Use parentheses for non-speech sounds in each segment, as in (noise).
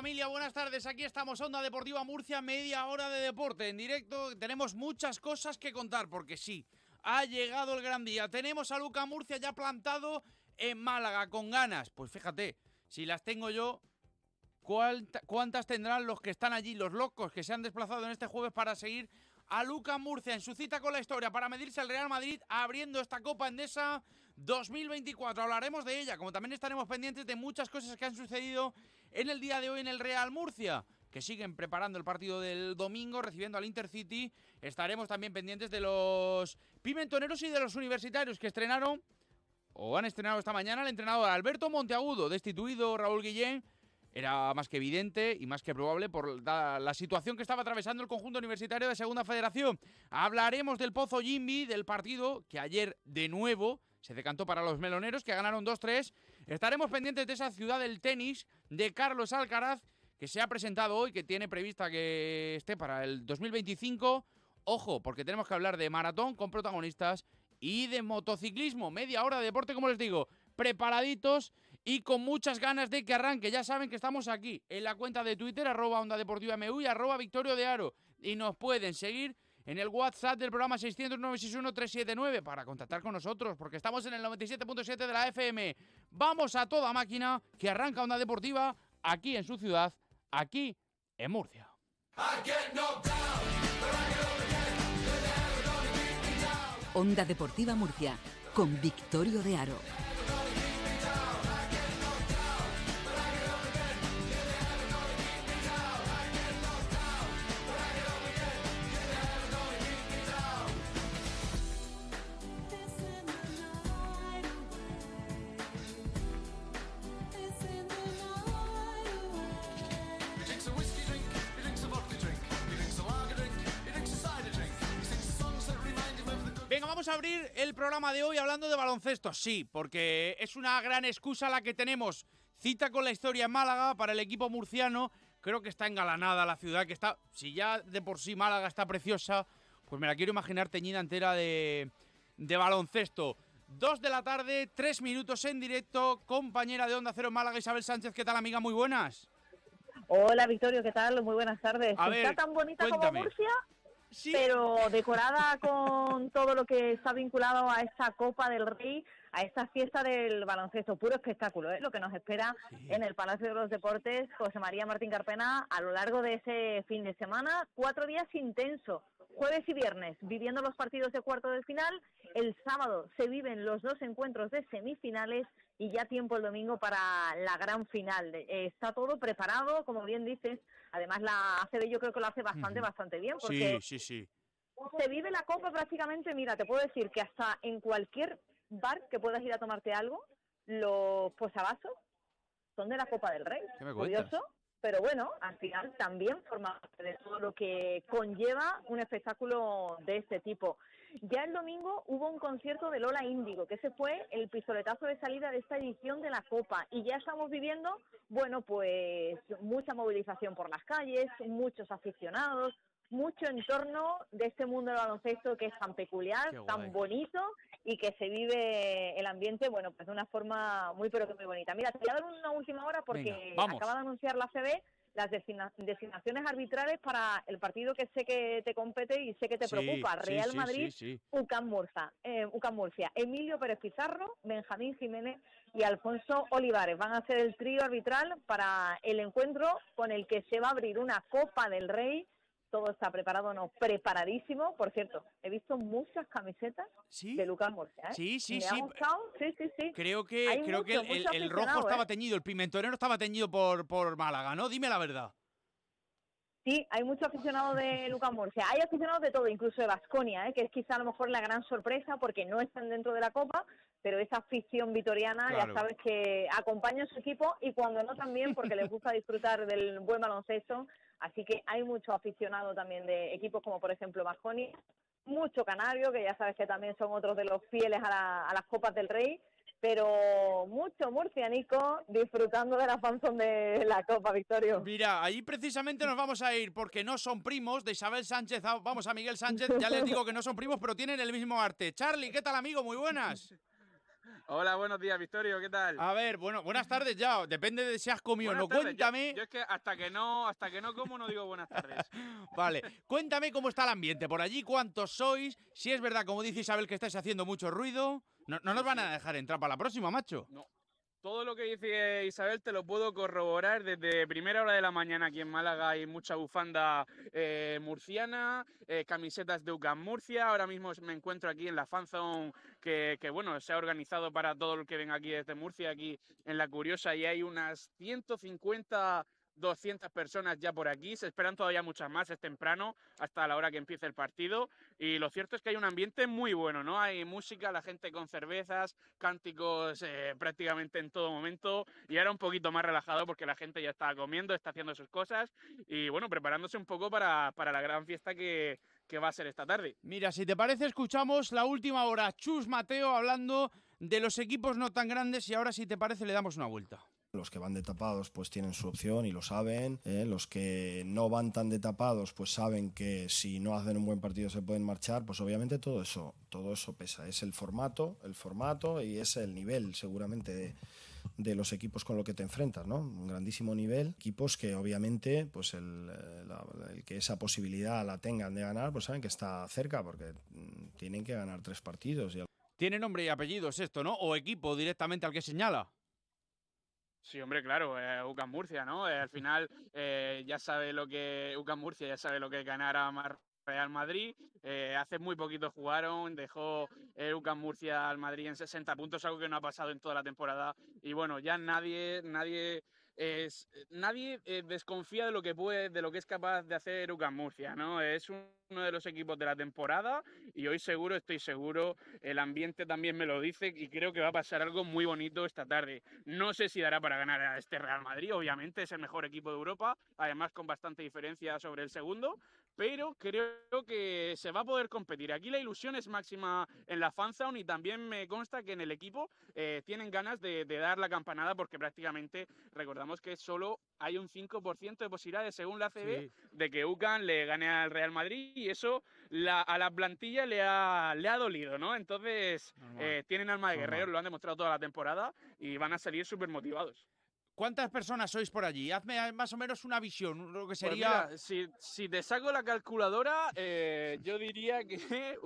familia? Buenas tardes. Aquí estamos, Onda Deportiva Murcia, media hora de deporte en directo. Tenemos muchas cosas que contar, porque sí, ha llegado el gran día. Tenemos a Luca Murcia ya plantado en Málaga con ganas. Pues fíjate, si las tengo yo, ¿cuántas tendrán los que están allí, los locos que se han desplazado en este jueves para seguir a Luca Murcia en su cita con la historia para medirse al Real Madrid abriendo esta Copa Endesa 2024. Hablaremos de ella, como también estaremos pendientes de muchas cosas que han sucedido en el día de hoy en el Real Murcia que siguen preparando el partido del domingo, recibiendo al Intercity. Estaremos también pendientes de los pimentoneros y de los universitarios que estrenaron, o han estrenado esta mañana, el entrenador Alberto Monteagudo, destituido Raúl Guillén. Era más que evidente y más que probable por la, situación que estaba atravesando el conjunto universitario de Segunda Federación. Hablaremos del Pozo Jimby, del partido que ayer de nuevo se decantó para los meloneros que ganaron 2-3. Estaremos pendientes de esa ciudad del tenis de Carlos Alcaraz que se ha presentado hoy, que tiene prevista que esté para el 2025. Ojo, porque tenemos que hablar de maratón con protagonistas y de motociclismo. Media hora de deporte, como les digo, preparaditos y con muchas ganas de que arranque. Ya saben que estamos aquí en la cuenta de Twitter, arroba Onda Deportiva MU y arroba Victorio de Aro. Y nos pueden seguir en el WhatsApp del programa 600-961-379 para contactar con nosotros, porque estamos en el 97.7 de la FM. Vamos a toda máquina que arranca Onda Deportiva aquí en su ciudad, aquí en Murcia. Onda Deportiva Murcia, con Victorio de Aro. Programa de hoy hablando de baloncesto. Sí, porque es una gran excusa la que tenemos. Cita con la historia en Málaga para el equipo murciano. Creo que está engalanada la ciudad, que está, si ya de por sí Málaga está preciosa, pues me la quiero imaginar teñida entera de, de baloncesto. Dos de la tarde, tres minutos en directo. Compañera de Onda Cero Málaga, Isabel Sánchez, ¿qué tal amiga? Muy buenas. Hola Victorio, ¿qué tal? Muy buenas tardes. ¿Está tan bonita como Murcia? Pero decorada con todo lo que está vinculado a esta Copa del Rey, a esta fiesta del baloncesto, puro espectáculo, ¿eh? lo que nos espera en el Palacio de los Deportes José María Martín Carpena a lo largo de ese fin de semana, cuatro días intensos, jueves y viernes, viviendo los partidos de cuarto de final, el sábado se viven los dos encuentros de semifinales y ya tiempo el domingo para la gran final. Eh, está todo preparado, como bien dices, además la ACB yo creo que lo hace bastante, bastante bien, porque sí, sí, sí. se vive la Copa prácticamente, mira, te puedo decir que hasta en cualquier bar que puedas ir a tomarte algo, los posavasos son de la Copa del Rey. Curioso, pero bueno, al final también forma parte de todo lo que conlleva un espectáculo de este tipo. Ya el domingo hubo un concierto de Lola Índigo, que ese fue el pistoletazo de salida de esta edición de la Copa. Y ya estamos viviendo, bueno, pues mucha movilización por las calles, muchos aficionados, mucho en torno de este mundo del baloncesto que es tan peculiar, tan bonito y que se vive el ambiente, bueno, pues de una forma muy pero que muy bonita. Mira, te voy a dar una última hora porque acaba de anunciar la CB las designaciones arbitrales para el partido que sé que te compete y sé que te preocupa, Real Madrid, UCAM Murcia, eh, UCAM Murcia, Emilio Pérez Pizarro, Benjamín Jiménez y Alfonso Olivares van a ser el trío arbitral para el encuentro con el que se va a abrir una Copa del Rey todo está preparado, no, preparadísimo. Por cierto, he visto muchas camisetas de Lucas Murcia. ¿eh? Sí, sí, sí. sí. Sí, sí, Creo que, creo que el, rojo estaba ¿eh? teñido, el pimentonero estaba teñido por, por Málaga, ¿no? Dime la verdad. Sí, hay muchos aficionados de Lucas Murcia. Hay aficionados de todo, incluso de Vasconia, ¿eh? que es quizá a lo mejor la gran sorpresa porque no están dentro de la Copa, pero esa afición vitoriana ya sabes que acompaña a su equipo y cuando no también porque les gusta disfrutar del buen baloncesto Así que hay mucho aficionado también de equipos como por ejemplo Bajoni, mucho canario, que ya sabes que también son otros de los fieles a, las Copas del Rey, pero mucho murcianico disfrutando de la fanzón de la Copa, Victorio. Mira, ahí precisamente nos vamos a ir porque no son primos de Isabel Sánchez, vamos a Miguel Sánchez, ya les digo que no son primos, pero tienen el mismo arte. Charlie, ¿qué tal amigo? Muy buenas. Hola, buenos días, Victorio, ¿qué tal? A ver, bueno, buenas tardes ya, depende de si has comido o no. Cuéntame. Yo, es que hasta que no, hasta que no como no digo buenas tardes. (laughs) vale, cuéntame cómo está el ambiente por allí, cuántos sois, si es verdad, como dice Isabel, que estáis haciendo mucho ruido. No, no nos van a dejar entrar para la próxima, macho. No, todo lo que dice Isabel te lo puedo corroborar desde primera hora de la mañana aquí en Málaga hay mucha bufanda eh, murciana, eh, camisetas de UCAM Murcia. Ahora mismo me encuentro aquí en la fanzone que, bueno, se ha organizado para todo el que venga aquí desde Murcia, aquí en La Curiosa, y hay unas 150 200 personas ya por aquí, se esperan todavía muchas más, es temprano, hasta la hora que empiece el partido, y lo cierto es que hay un ambiente muy bueno, ¿no? Hay música, la gente con cervezas, cánticos eh, prácticamente en todo momento, y ahora un poquito más relajado porque la gente ya está comiendo, está haciendo sus cosas, y bueno, preparándose un poco para, para la gran fiesta que, que va a ser esta tarde. Mira, si te parece, escuchamos la última hora, Chus Mateo hablando de los equipos no tan grandes, y ahora si te parece le damos una vuelta. Los que van de tapados pues tienen su opción y lo saben. ¿eh? Los que no van tan de tapados pues saben que si no hacen un buen partido se pueden marchar. Pues obviamente todo eso, todo eso pesa. Es el formato, el formato y es el nivel seguramente de, los equipos con los que te enfrentas, ¿no? Un grandísimo nivel. Equipos que obviamente pues el, el que esa posibilidad la tengan de ganar pues saben que está cerca porque mm, tienen que ganar tres partidos. Tiene nombre y apellidos esto, ¿no? O equipo directamente al que señala. Sí, hombre, claro, eh, UCAM Murcia, ¿no? Eh, al final eh, ya sabe lo que UCAM Murcia ya sabe lo que es ganar a Real Madrid. Eh, hace muy poquito jugaron, dejó UCAM Murcia al Madrid en 60 puntos, algo que no ha pasado en toda la temporada. Y bueno, ya nadie, nadie es, nadie desconfía de lo que puede, de lo que es capaz de hacer UCAM Murcia, ¿no? Es un uno de los equipos de la temporada y hoy seguro, estoy seguro, el ambiente también me lo dice y creo que va a pasar algo muy bonito esta tarde. No sé si dará para ganar a este Real Madrid, obviamente es el mejor equipo de Europa, además con bastante diferencia sobre el segundo, pero creo que se va a poder competir. Aquí la ilusión es máxima en la fanzone y también me consta que en el equipo eh, tienen ganas de, dar la campanada porque prácticamente recordamos que solo hay un 5% de posibilidades según la CB de que UCAN le gane al Real Madrid y eso a la plantilla le ha, le ha dolido, ¿no? Entonces eh, tienen alma de guerrero, lo han demostrado toda la temporada y van a salir súper motivados. ¿Cuántas personas sois por allí? Hazme más o menos una visión, lo que pues sería... si, te saco la calculadora, eh, yo diría que (laughs)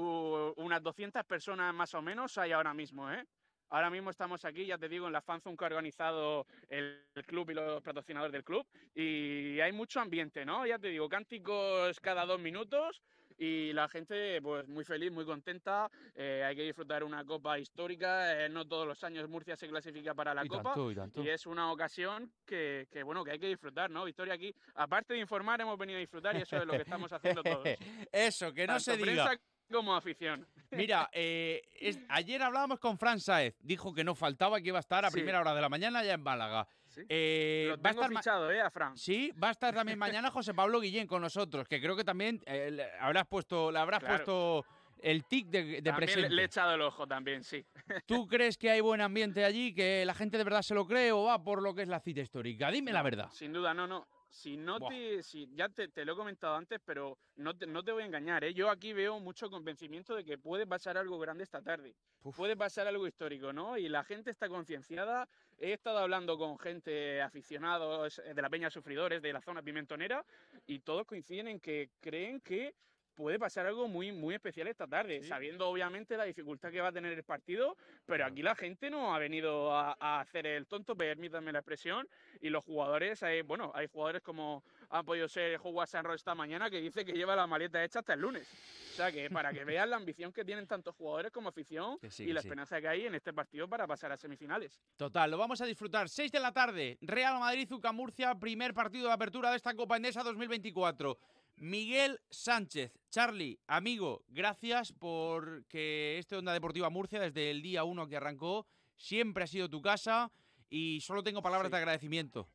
unas 200 personas más o menos hay ahora mismo, ¿eh? Ahora mismo estamos aquí, ya te digo, en la fanzone que ha organizado el club y los patrocinadores del club. Y hay mucho ambiente, ¿no? Ya te digo, cánticos cada dos minutos y la gente pues muy feliz, muy contenta. Eh, hay que disfrutar una copa histórica. Eh, no todos los años Murcia se clasifica para la copa y, es una ocasión que, que, bueno que hay que disfrutar, ¿no? Victoria aquí, aparte de informar, hemos venido a disfrutar y eso es lo que estamos haciendo todos. (laughs) eso, que no se diga como afición. (laughs) Mira, eh, ayer hablábamos con Fran Saez, dijo que no faltaba, que iba a estar a primera hora de la mañana ya en Málaga. Eh, Lo tengo va a estar fichado, ¿eh? A Fran. Sí, va a estar (laughs) también mañana José Pablo Guillén con nosotros, que creo que también eh, le habrás puesto, le habrás puesto el tic de, de presente. Le, he echado el ojo también, sí. (laughs) ¿Tú crees que hay buen ambiente allí, que la gente de verdad se lo cree o va por lo que es la cita histórica? Dime la verdad. Sin duda, no, no. Si no te, si, ya te, lo he comentado antes, pero no te, no te voy a engañar, ¿eh? yo aquí veo mucho convencimiento de que puede pasar algo grande esta tarde, puede pasar algo histórico, ¿no? Y la gente está concienciada. He estado hablando con gente aficionados de la Peña Sufridores, de la zona pimentonera, y todos coinciden en que creen que puede pasar algo muy, muy especial esta tarde, sabiendo obviamente la dificultad que va a tener el partido, pero aquí la gente no ha venido a, hacer el tonto, permítanme la expresión, y los jugadores, hay, bueno, hay jugadores como han podido ser Howard Sanro esta mañana que dice que lleva la maleta hecha hasta el lunes. O sea que para que vean la ambición que tienen tantos jugadores como afición y la esperanza que hay en este partido para pasar a semifinales. Total, lo vamos a disfrutar. 6 de la tarde, Real Madrid, Zucca Murcia, primer partido de apertura de esta Copa Endesa 2024. Miguel Sánchez, Charlie, amigo, gracias por que este Onda Deportiva Murcia, desde el día uno que arrancó, siempre ha sido tu casa y solo tengo palabras de agradecimiento.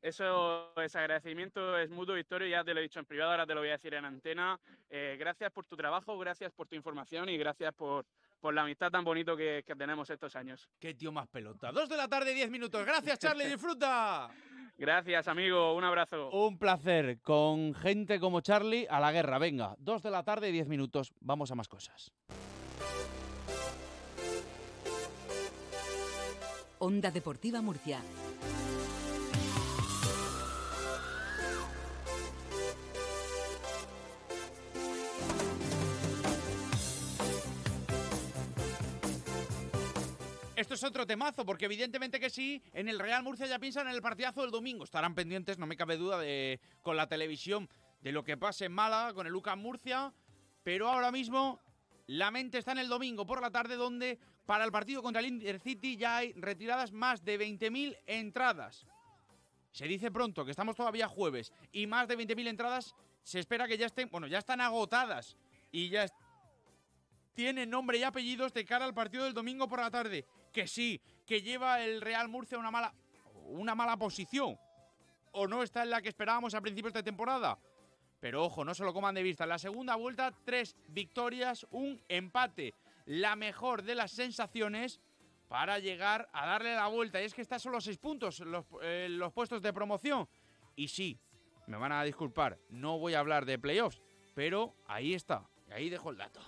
Eso, ese agradecimiento es mutuo, Victorio, ya te lo he dicho en privado, ahora te lo voy a decir en antena. Eh, gracias por tu trabajo, gracias por tu información y gracias por, por la amistad tan bonito que, que tenemos estos años. Qué tío más pelota. Dos de la tarde, diez minutos. Gracias, Charlie, (laughs) disfruta. Gracias, amigo. Un abrazo. Un placer. Con gente como Charlie, a la guerra. Venga, dos de la tarde, diez minutos. Vamos a más cosas. Onda Deportiva Murcia. Esto es otro temazo, porque evidentemente que sí, en el Real Murcia ya piensan en el partidazo del domingo. Estarán pendientes, no me cabe duda, de, con la televisión de lo que pase en Málaga con el Lucas Murcia. Pero ahora mismo la mente está en el domingo por la tarde, donde para el partido contra el Intercity ya hay retiradas más de 20.000 entradas. Se dice pronto que estamos todavía jueves y más de 20.000 entradas se espera que ya estén, bueno, ya están agotadas y ya tienen nombre y apellidos de cara al partido del domingo por la tarde que sí, que lleva el Real Murcia una mala, una mala posición. O no está en la que esperábamos a principios de temporada. Pero ojo, no se lo coman de vista. La segunda vuelta, tres victorias, un empate. La mejor de las sensaciones para llegar a darle la vuelta. Y es que están solo seis puntos los, eh, los puestos de promoción. Y sí, me van a disculpar, no voy a hablar de playoffs, pero ahí está. Ahí dejo el dato.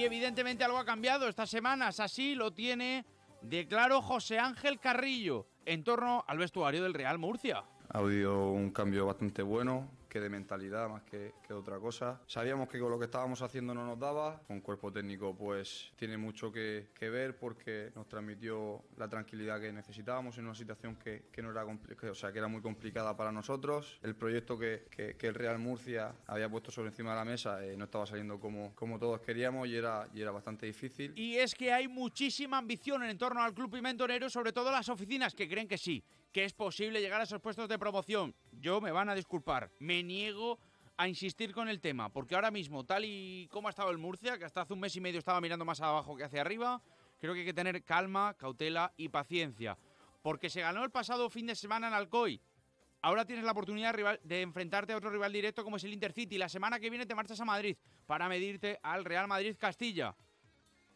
Y evidentemente algo ha cambiado estas semanas, así lo tiene de claro José Ángel Carrillo en torno al vestuario del Real Murcia. Ha habido un cambio bastante bueno, que de mentalidad más que, que, otra cosa. Sabíamos que con lo que estábamos haciendo no nos daba, con cuerpo técnico pues tiene mucho que, que ver porque nos transmitió la tranquilidad que necesitábamos en una situación que, que no era o sea, que era muy complicada para nosotros. El proyecto que, el Real Murcia había puesto sobre encima de la mesa eh, no estaba saliendo como, como todos queríamos y era, y era bastante difícil. Y es que hay muchísima ambición en torno al club pimentonero, sobre todo las oficinas que creen que sí, que es posible llegar a esos puestos de promoción. Yo me van a disculpar, me niego a insistir con el tema, porque ahora mismo, tal y como ha estado el Murcia, que hasta hace un mes y medio estaba mirando más abajo que hacia arriba, creo que hay que tener calma, cautela y paciencia. Porque se ganó el pasado fin de semana en Alcoy. Ahora tienes la oportunidad de enfrentarte a otro rival directo como es el Intercity. La semana que viene te marchas a Madrid para medirte al Real Madrid Castilla.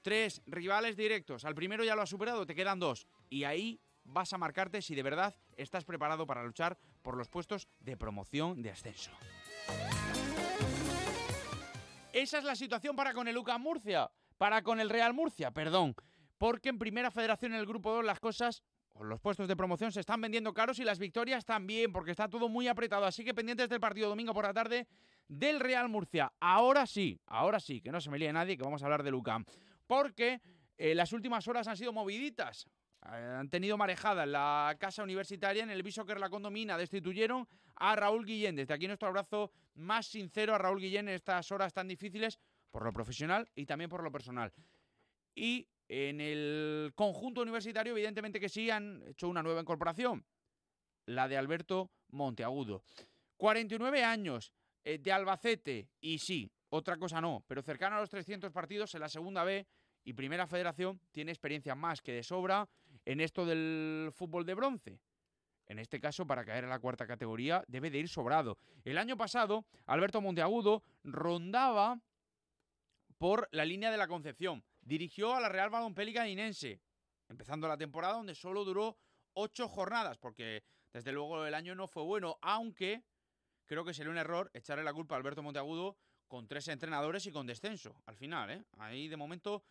Tres rivales directos. Al primero ya lo has superado, te quedan dos. Y ahí vas a marcarte si de verdad estás preparado para luchar por los puestos de promoción de ascenso. Esa es la situación para con el UCA Murcia, para con el Real Murcia, perdón, porque en Primera Federación en el Grupo 2 las cosas los puestos de promoción se están vendiendo caros y las victorias también, porque está todo muy apretado. Así que pendientes del partido domingo por la tarde del Real Murcia. Ahora sí, ahora sí, que no se me líe nadie, que vamos a hablar del UCAM. Porque eh, las últimas horas han sido moviditas. Eh, han tenido marejada en la casa universitaria, en el viso que la condomina, destituyeron a Raúl Guillén. Desde aquí nuestro abrazo más sincero a Raúl Guillén en estas horas tan difíciles, por lo profesional y también por lo personal. Y en el conjunto universitario, evidentemente que sí, han hecho una nueva incorporación, la de Alberto Monteagudo. 49 años, eh, de Albacete, y sí, otra cosa no, pero cercano a los 300 partidos en la segunda B y Primera Federación, tiene experiencia más que de sobra en esto del fútbol de bronce. En este caso, para caer a la cuarta categoría, debe de ir sobrado. El año pasado, Alberto Monteagudo rondaba por la línea de la Concepción. Dirigió a la Real Balonpélica Inense, empezando la temporada donde solo duró ocho jornadas, porque desde luego el año no fue bueno, aunque creo que sería un error echarle la culpa a Alberto Monteagudo con tres entrenadores y con descenso. Al final, ¿eh? ahí de momento,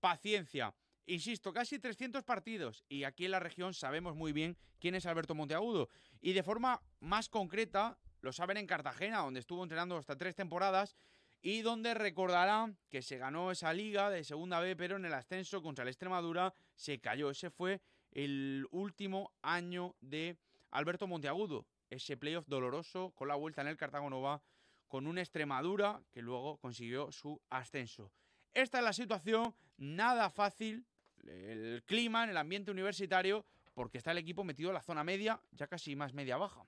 paciencia. Insisto, casi 300 partidos y aquí en la región sabemos muy bien quién es Alberto Monteagudo. Y de forma más concreta, lo saben en Cartagena, donde estuvo entrenando hasta tres temporadas y donde recordarán que se ganó esa liga de segunda B, pero en el ascenso contra el Extremadura se cayó. Ese fue el último año de Alberto Monteagudo. Ese playoff doloroso con la vuelta en el Cartagonova con una Extremadura que luego consiguió su ascenso. Esta es la situación, nada fácil el clima, en el ambiente universitario, porque está el equipo metido en la zona media, ya casi más media baja.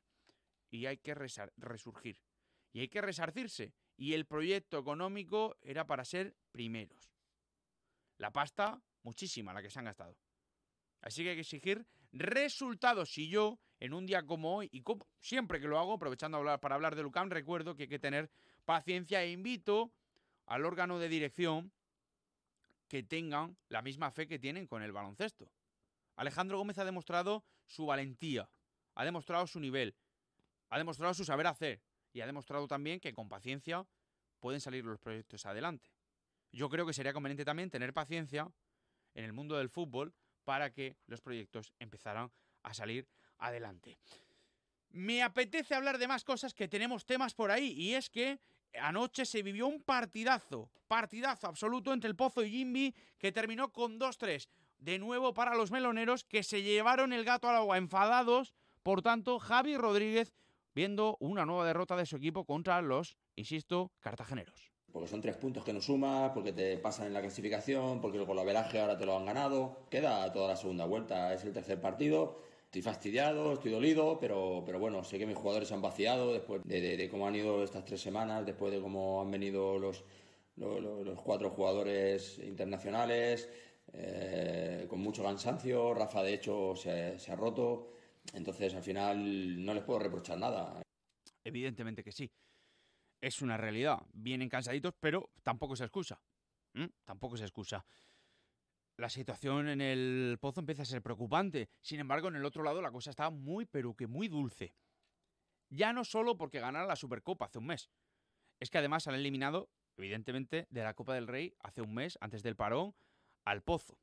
Y hay que resurgir. Y hay que resarcirse. Y el proyecto económico era para ser primeros. La pasta, muchísima la que se han gastado. Así que hay que exigir resultados. Si yo, en un día como hoy, y siempre que lo hago, aprovechando para hablar de Lucam, recuerdo que hay que tener paciencia e invito al órgano de dirección que tengan la misma fe que tienen con el baloncesto. Alejandro Gómez ha demostrado su valentía, ha demostrado su nivel, ha demostrado su saber hacer y ha demostrado también que con paciencia pueden salir los proyectos adelante. yo creo que sería conveniente también tener paciencia en el mundo del fútbol para que los proyectos empezaran a salir adelante. Me apetece hablar de más cosas que tenemos temas por ahí y es que anoche se vivió un partidazo, partidazo absoluto entre el Pozo y Jimby que terminó con 2-3. De nuevo para los meloneros que se llevaron el gato al agua enfadados. Por tanto, Javi Rodríguez viendo una nueva derrota de su equipo contra los, insisto, cartageneros. Porque son tres puntos que no sumas, porque te pasan en la clasificación, porque el veraje ahora te lo han ganado. Queda toda la segunda vuelta, es el tercer partido. Estoy fastidiado, estoy dolido, pero, pero bueno, sé que mis jugadores se han vaciado después de, cómo han ido estas tres semanas, después de cómo han venido los, los, cuatro jugadores internacionales, eh, con mucho cansancio. Rafa, de hecho, se, se ha roto. Entonces, al final, no les puedo reprochar nada. Evidentemente que sí es una realidad. Vienen cansaditos, pero tampoco se excusa. Tampoco se excusa. La situación en el pozo empieza a ser preocupante. Sin embargo, en el otro lado la cosa está muy, pero que muy dulce. Ya no solo porque ganaron la Supercopa hace un mes. Es que además han eliminado, evidentemente, de la Copa del Rey hace un mes, antes del parón, al Pozo.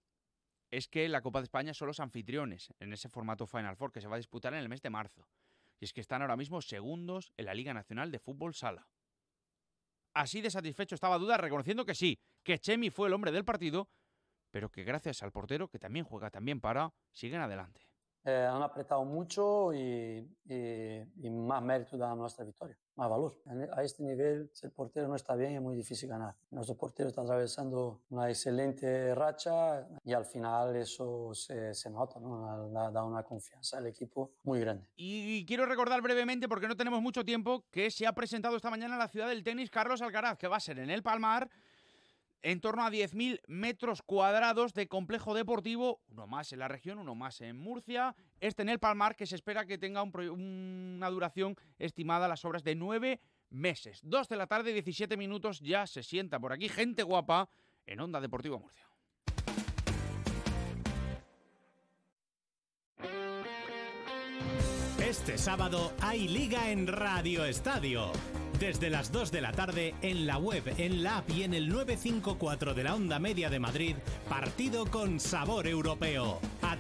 Es que la Copa de España son los anfitriones en ese formato Final Four que se va a disputar en el mes de marzo. Y es que están ahora mismo segundos en la Liga Nacional de Fútbol Sala. Así de satisfecho estaba Duda reconociendo que sí, que Chemi fue el hombre del partido, pero que gracias al portero, que también juega también para, siguen adelante. Eh, han apretado mucho y, más mérito da nuestra victoria, más valor. A este nivel, si el portero no está bien, es muy difícil ganar. Nuestro portero está atravesando una excelente racha y al final eso se, nota, ¿no? da, una confianza al equipo muy grande. Y quiero recordar brevemente, porque no tenemos mucho tiempo, que se ha presentado esta mañana en la ciudad del tenis Carlos Alcaraz, que va a ser en el Palmar en torno a 10.000 metros cuadrados de complejo deportivo, uno más en la región, uno más en Murcia, este en el Palmar, que se espera que tenga una duración estimada a las obras de nueve meses. Dos de la tarde, 17 minutos, ya se sienta por aquí gente guapa en Onda Deportiva Murcia. Este sábado hay liga en Radio Estadio. Desde las 2 de la tarde en la web, en la app y en el 954 de la Onda Media de Madrid, partido con sabor europeo.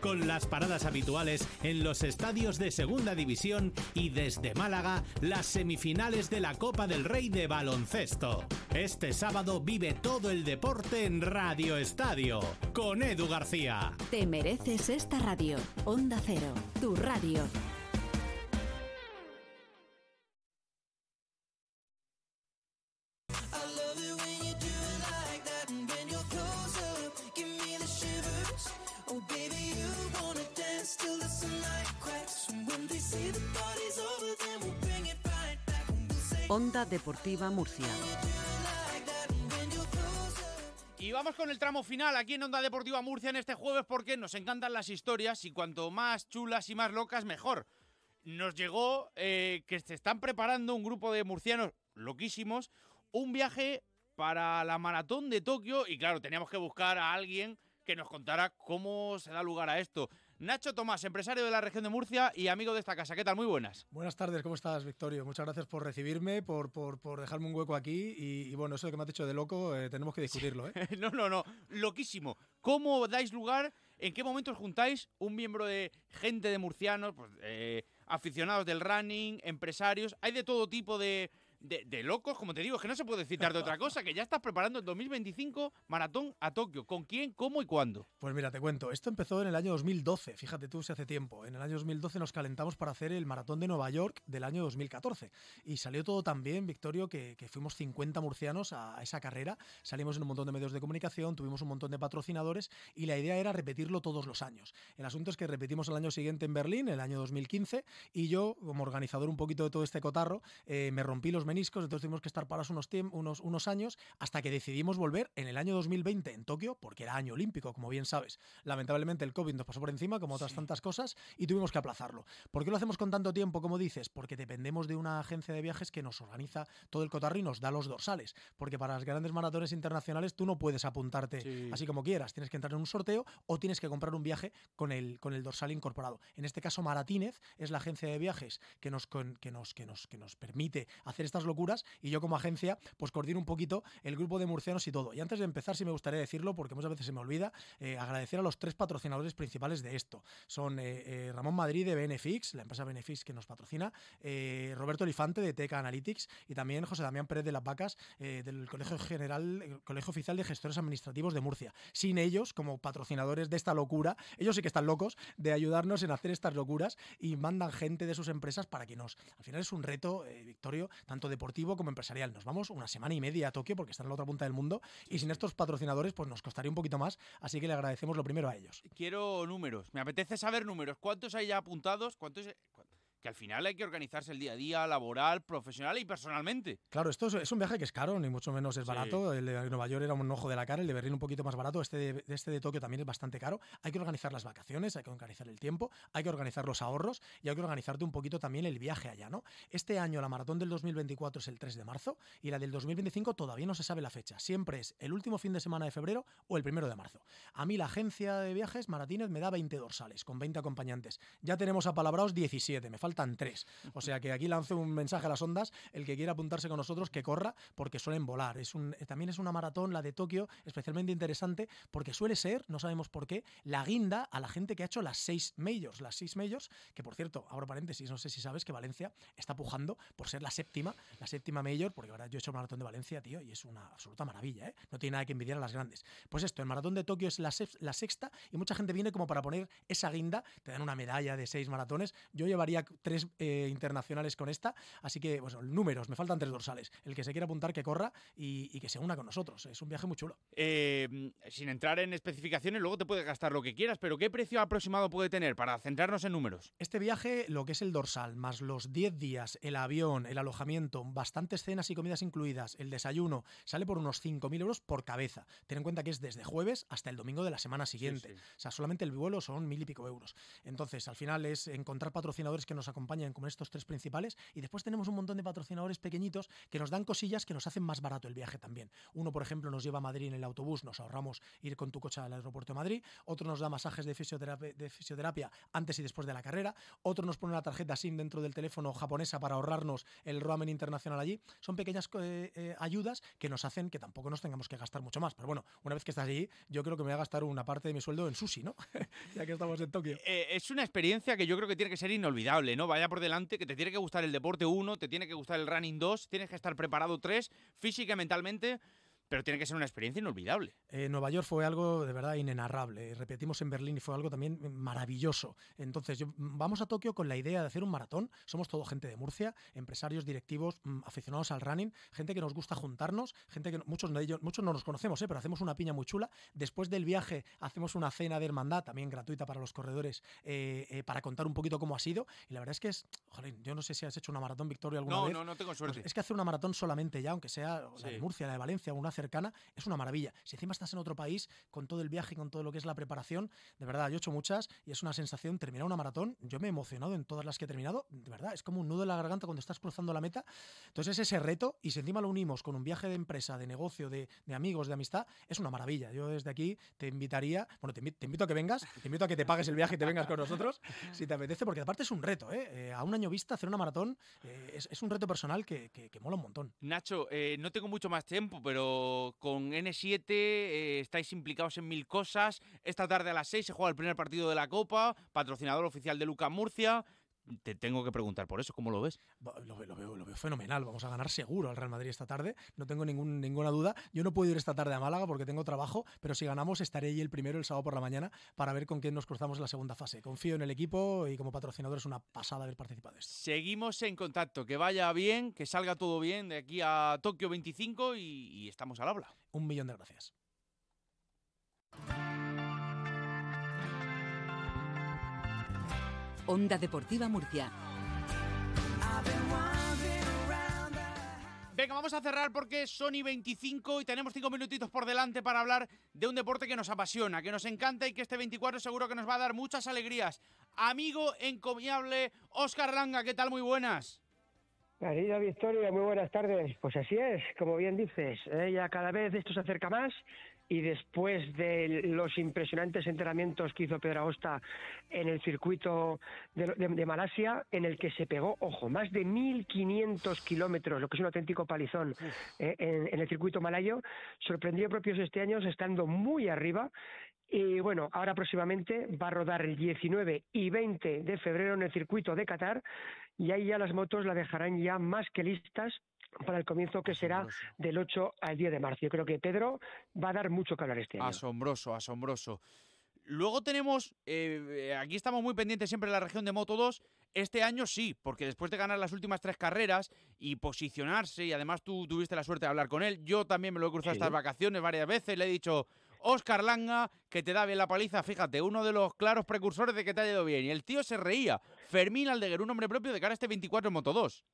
Con las paradas habituales en los estadios de Segunda División y desde Málaga las semifinales de la Copa del Rey de baloncesto. Este sábado vive todo el deporte en Radio Estadio con Edu García. Te mereces esta radio. Onda Cero, tu radio. Deportiva Murcia. Y vamos con el tramo final aquí en Onda Deportiva Murcia en este jueves porque nos encantan las historias y cuanto más chulas y más locas mejor. Nos llegó eh, que se están preparando un grupo de murcianos loquísimos un viaje para la maratón de Tokio y claro, teníamos que buscar a alguien que nos contara cómo se da lugar a esto. Nacho Tomás, empresario de la región de Murcia y amigo de esta casa. ¿Qué tal? Muy buenas. Buenas tardes, ¿cómo estás, Victorio? Muchas gracias por recibirme, por, por, dejarme un hueco aquí. Y, bueno, eso que me has dicho de loco, eh, tenemos que discutirlo, ¿eh? (laughs) no, no, no, loquísimo. ¿Cómo dais lugar? ¿En qué momento os juntáis un miembro de gente de murcianos, pues, eh, aficionados del running, empresarios? Hay de todo tipo de, de, locos, como te digo, es que no se puede citar de otra (laughs) cosa, que ya estás preparando el 2025 maratón a Tokio. ¿Con quién, cómo y cuándo? Pues mira, te cuento, esto empezó en el año 2012, fíjate tú si hace tiempo. En el año 2012 nos calentamos para hacer el maratón de Nueva York del año 2014. Y salió todo tan bien, Victorio, que, fuimos 50 murcianos a, esa carrera. Salimos en un montón de medios de comunicación, tuvimos un montón de patrocinadores y la idea era repetirlo todos los años. El asunto es que repetimos el año siguiente en Berlín, el año 2015, y yo, como organizador un poquito de todo este cotarro, eh, me rompí los meniscos, entonces tuvimos que estar parados unos, unos, unos años hasta que decidimos volver en el año 2020 en Tokio, porque era año olímpico, como bien sabes. Lamentablemente el COVID nos pasó por encima, como otras tantas cosas, y tuvimos que aplazarlo. ¿Por qué lo hacemos con tanto tiempo, como dices? Porque dependemos de una agencia de viajes que nos organiza todo el cotarro y nos da los dorsales. Porque para las grandes maratones internacionales tú no puedes apuntarte así como quieras. Tienes que entrar en un sorteo o tienes que comprar un viaje con el, con el dorsal incorporado. En este caso, Maratínez es la agencia de viajes que nos, que nos, que nos, que nos permite hacer estas locuras y yo como agencia pues coordino un poquito el grupo de murcianos y todo. Y antes de empezar, sí me gustaría decirlo, porque muchas veces se me olvida, eh, agradecer a los tres patrocinadores principales de esto. Son eh, eh, Ramón Madrid de Benefix, la empresa Benefix que nos patrocina, Roberto Elifante de Teca Analytics y también José Damián Pérez de las Vacas del Colegio General, Colegio Oficial de Gestores Administrativos de Murcia. Sin ellos, como patrocinadores de esta locura, ellos sí que están locos de ayudarnos en hacer estas locuras y mandan gente de sus empresas para que nos... Al final es un reto, Victorio, tanto deportivo como empresarial. Nos vamos una semana y media a Tokio porque están en la otra punta del mundo y sin estos patrocinadores pues nos costaría un poquito más, así que le agradecemos lo primero a ellos. Quiero números, me apetece saber números. ¿Cuántos hay ya apuntados? ¿Cuántos, que al final hay que organizarse el día a día, laboral, profesional y personalmente. Claro, esto es, un viaje que es caro, ni mucho menos es barato. El de Nueva York era un ojo de la cara, el de Berlín un poquito más barato, este de, este de Tokio también es bastante caro. Hay que organizar las vacaciones, hay que organizar el tiempo, hay que organizar los ahorros y hay que organizarte un poquito también el viaje allá, ¿no? Este año la maratón del 2024 es el 3 de marzo y la del 2025 todavía no se sabe la fecha. Siempre es el último fin de semana de febrero o el primero de marzo. A mí la agencia de viajes Maratínez me da 20 dorsales con 20 acompañantes. Ya tenemos apalabrados 17, me faltan 3. O sea que aquí lanzo un mensaje a las ondas, el que quiera apuntarse con nosotros, que corra, porque suelen volar. Es también es una maratón, la de Tokio, especialmente interesante, porque suele ser, no sabemos por qué, la guinda a la gente que ha hecho las seis majors. Las seis majors, que por cierto, abro paréntesis, no sé si sabes que Valencia está pujando por ser la séptima, la séptima major, porque ahora yo he hecho maratón de Valencia, tío, y es una absoluta maravilla, ¿eh? No tiene nada que envidiar a las grandes. Pues esto, el maratón de Tokio es la sexta y mucha gente viene como para poner esa guinda, te dan una medalla de seis maratones. Yo llevaría tres eh, internacionales con esta. Así que, bueno, números, me faltan tres dorsales. El que se quiera apuntar, que corra y, que se una con nosotros. Es un viaje muy chulo. Eh, sin entrar en especificaciones, luego te puedes gastar lo que quieras, pero ¿qué precio aproximado puede tener para centrarnos en números? Este viaje, lo que es el dorsal, más los 10 días, el avión, el alojamiento, bastantes cenas y comidas incluidas, el desayuno, sale por unos 5.000 euros por cabeza. Ten en cuenta que es desde jueves hasta el domingo de la semana siguiente. O sea, solamente el vuelo son mil y pico euros. Entonces, al final es encontrar patrocinadores que nos acompañen como estos tres principales y después tenemos un montón de patrocinadores pequeñitos que nos dan cosillas que nos hacen más barato el viaje también. Uno, por ejemplo, nos lleva a Madrid en el autobús, nos ahorramos ir con tu coche al aeropuerto de Madrid. Otro nos da masajes de fisioterapia, antes y después de la carrera. Otro nos pone una tarjeta SIM dentro del teléfono japonesa para ahorrarnos el roaming internacional allí. Son pequeñas eh, eh, ayudas que nos hacen que tampoco nos tengamos que gastar mucho más. Pero bueno, una vez que estás allí, yo creo que me voy a gastar una parte de mi sueldo en sushi, ¿no? (laughs) ya que estamos en Tokio. Eh, es una experiencia que yo creo que tiene que ser inolvidable, ¿no? Vaya por delante, que te tiene que gustar el deporte 1, te tiene que gustar el running 2, tienes que estar preparado 3, física y mentalmente pero tiene que ser una experiencia inolvidable. Eh, Nueva York fue algo de verdad inenarrable. Repetimos en Berlín y fue algo también maravilloso. Entonces, yo, vamos a Tokio con la idea de hacer un maratón. Somos todo gente de Murcia, empresarios, directivos, mm, aficionados al running, gente que nos gusta juntarnos, gente que muchos de ellos, muchos no nos conocemos, ¿eh? pero hacemos una piña muy chula. Después del viaje hacemos una cena de hermandad, también gratuita para los corredores, eh, para contar un poquito cómo ha sido. Y la verdad es que es, yo no sé si has hecho una maratón, Victoria, alguna vez. No, no, no tengo suerte. Pues es que hacer una maratón solamente ya, aunque sea la de Murcia, la de Valencia, una cercana, es una maravilla. Si encima estás en otro país, con todo el viaje con todo lo que es la preparación, de verdad, yo he hecho muchas y es una sensación, terminar una maratón, yo me he emocionado en todas las que he terminado, de verdad, es como un nudo en la garganta cuando estás cruzando la meta. Entonces ese reto, y si encima lo unimos con un viaje de empresa, de negocio, de, amigos, de amistad, es una maravilla. Yo desde aquí te invitaría, bueno, te, invito a que vengas, te invito a que te pagues el viaje y te vengas con nosotros, (laughs) si te apetece, porque aparte es un reto, ¿eh? eh a un año vista hacer una maratón eh, es, un reto personal que, mola un montón. Nacho, eh, no tengo mucho más tiempo, pero con N7 eh, estáis implicados en mil cosas. Esta tarde a las 6 se juega el primer partido de la Copa, patrocinador oficial de Luca Murcia te tengo que preguntar por eso, ¿cómo lo ves? Lo, veo, lo, veo, fenomenal, vamos a ganar seguro al Real Madrid esta tarde, no tengo ningún, ninguna duda. Yo no puedo ir esta tarde a Málaga porque tengo trabajo, pero si ganamos estaré ahí el primero el sábado por la mañana para ver con quién nos cruzamos en la segunda fase. Confío en el equipo y como patrocinador es una pasada haber participado esto. Seguimos en contacto, que vaya bien, que salga todo bien de aquí a Tokio 25 y, y estamos al habla. Un millón de gracias. Onda Deportiva Murcia. Venga, vamos a cerrar porque son y 25 y tenemos cinco minutitos por delante para hablar de un deporte que nos apasiona, que nos encanta y que este 24 seguro que nos va a dar muchas alegrías. Amigo encomiable, Oscar Langa, ¿qué tal? Muy buenas. Querida Victoria, muy buenas tardes. Pues así es, como bien dices, ella cada vez esto se acerca más y después de los impresionantes entrenamientos que hizo Pedro Agosta en el circuito de, Malasia, en el que se pegó, ojo, más de 1.500 kilómetros, lo que es un auténtico palizón eh, en, el circuito malayo, sorprendió propios este año estando muy arriba. Y bueno, ahora próximamente va a rodar el 19 y 20 de febrero en el circuito de Qatar y ahí ya las motos la dejarán ya más que listas para el comienzo que será del 8 al 10 de marzo. Yo creo que Pedro va a dar mucho que hablar este año. Asombroso, asombroso. Luego tenemos, eh, aquí estamos muy pendientes siempre de la región de Moto 2. Este año sí, porque después de ganar las últimas tres carreras y posicionarse, y además tú tuviste la suerte de hablar con él, yo también me lo he cruzado estas vacaciones varias veces, le he dicho, Oscar Langa, que te da bien la paliza, fíjate, uno de los claros precursores de que te ha ido bien. Y el tío se reía. Fermín Aldeguer, un hombre propio de cara a este 24 en Moto 2.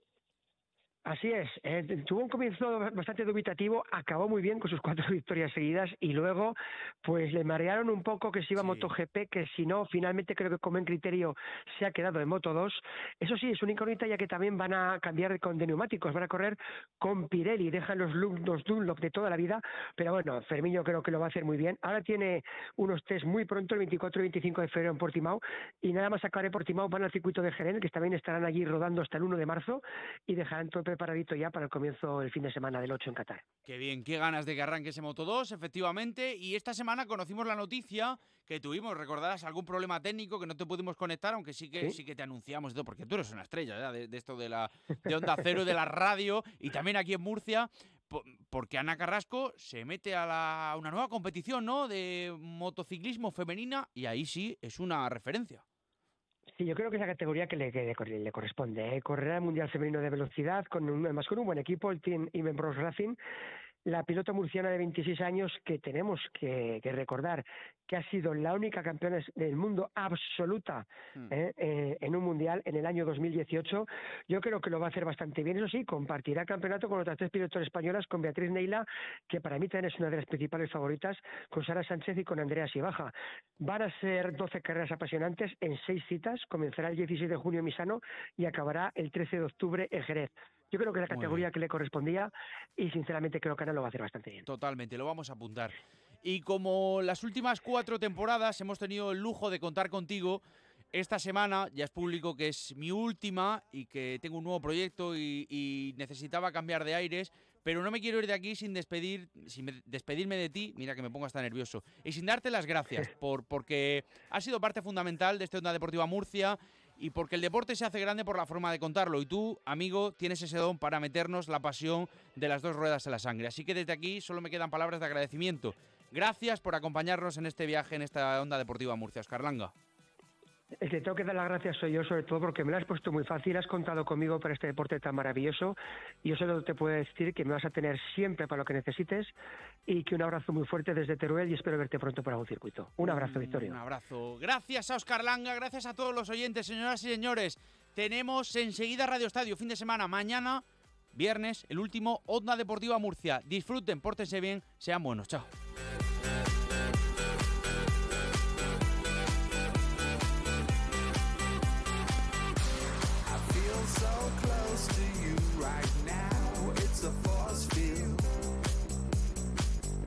Así es, eh, tuvo un comienzo bastante dubitativo, acabó muy bien con sus cuatro (laughs) victorias seguidas y luego pues le marearon un poco que se iba a MotoGP, que si no, finalmente creo que como en criterio se ha quedado en Moto 2. Eso sí, es una incógnita ya que también van a cambiar con, de neumáticos, van a correr con Pirelli, dejan los, los Dunlop de toda la vida, pero bueno, Fermiño creo que lo va a hacer muy bien. Ahora tiene unos test muy pronto, el 24 y 25 de febrero en Portimao, y nada más acabar en Portimao van al circuito de Jerez, que también estarán allí rodando hasta el 1 de marzo y dejarán todo preparadito ya para el comienzo del fin de semana del 8 en Qatar. Qué bien, qué ganas de que arranque ese Moto 2, efectivamente. Y esta semana conocimos la noticia que tuvimos, recordarás, algún problema técnico que no te pudimos conectar, aunque sí que sí, que te anunciamos, porque tú eres una estrella de, esto de la de Onda Cero, de la radio y también aquí en Murcia porque Ana Carrasco se mete a, la, una nueva competición ¿no? de motociclismo femenina y ahí sí es una referencia. Sí, yo creo que es la categoría que le, corresponde. ¿eh? Correr al Mundial Femenino de Velocidad, con un, además con un buen equipo, el Team Imen Bros Racing, la pilota murciana de 26 años que tenemos que, recordar que ha sido la única campeona del mundo absoluta hmm. ¿eh? Eh, en un mundial en el año 2018. Yo creo que lo va a hacer bastante bien. Eso sí, compartirá campeonato con otras tres pilotos españolas, con Beatriz Neila, que para mí también es una de las principales favoritas, con Sara Sánchez y con Andrea Sibaja. Van a ser 12 carreras apasionantes en seis citas. Comenzará el 16 de junio en Misano y acabará el 13 de octubre en Jerez. Yo creo que es la categoría que le correspondía y sinceramente creo que Ana lo va a hacer bastante bien. Totalmente, lo vamos a apuntar. Y como las últimas cuatro temporadas hemos tenido el lujo de contar contigo, esta semana ya es público que es mi última y que tengo un nuevo proyecto y, necesitaba cambiar de aires, pero no me quiero ir de aquí sin despedir, sin despedirme de ti, mira que me pongo hasta nervioso, y sin darte las gracias (laughs) por porque has sido parte fundamental de esta Onda Deportiva Murcia y porque el deporte se hace grande por la forma de contarlo. Y tú, amigo, tienes ese don para meternos la pasión de las dos ruedas en la sangre. Así que desde aquí solo me quedan palabras de agradecimiento. Gracias por acompañarnos en este viaje en esta onda deportiva Murcia, Oscar Que tengo que dar las gracias soy yo, sobre todo porque me lo has puesto muy fácil, has contado conmigo para este deporte tan maravilloso y yo solo te puedo decir que me vas a tener siempre para lo que necesites y que un abrazo muy fuerte desde Teruel y espero verte pronto por algún circuito. Un abrazo, Victoria. Un abrazo. Gracias a Oscar Langa, gracias a todos los oyentes, señoras y señores. Tenemos enseguida Radio Estadio, fin de semana, mañana, viernes, el último Onda Deportiva Murcia. Disfruten, pórtense bien, sean buenos. Chao.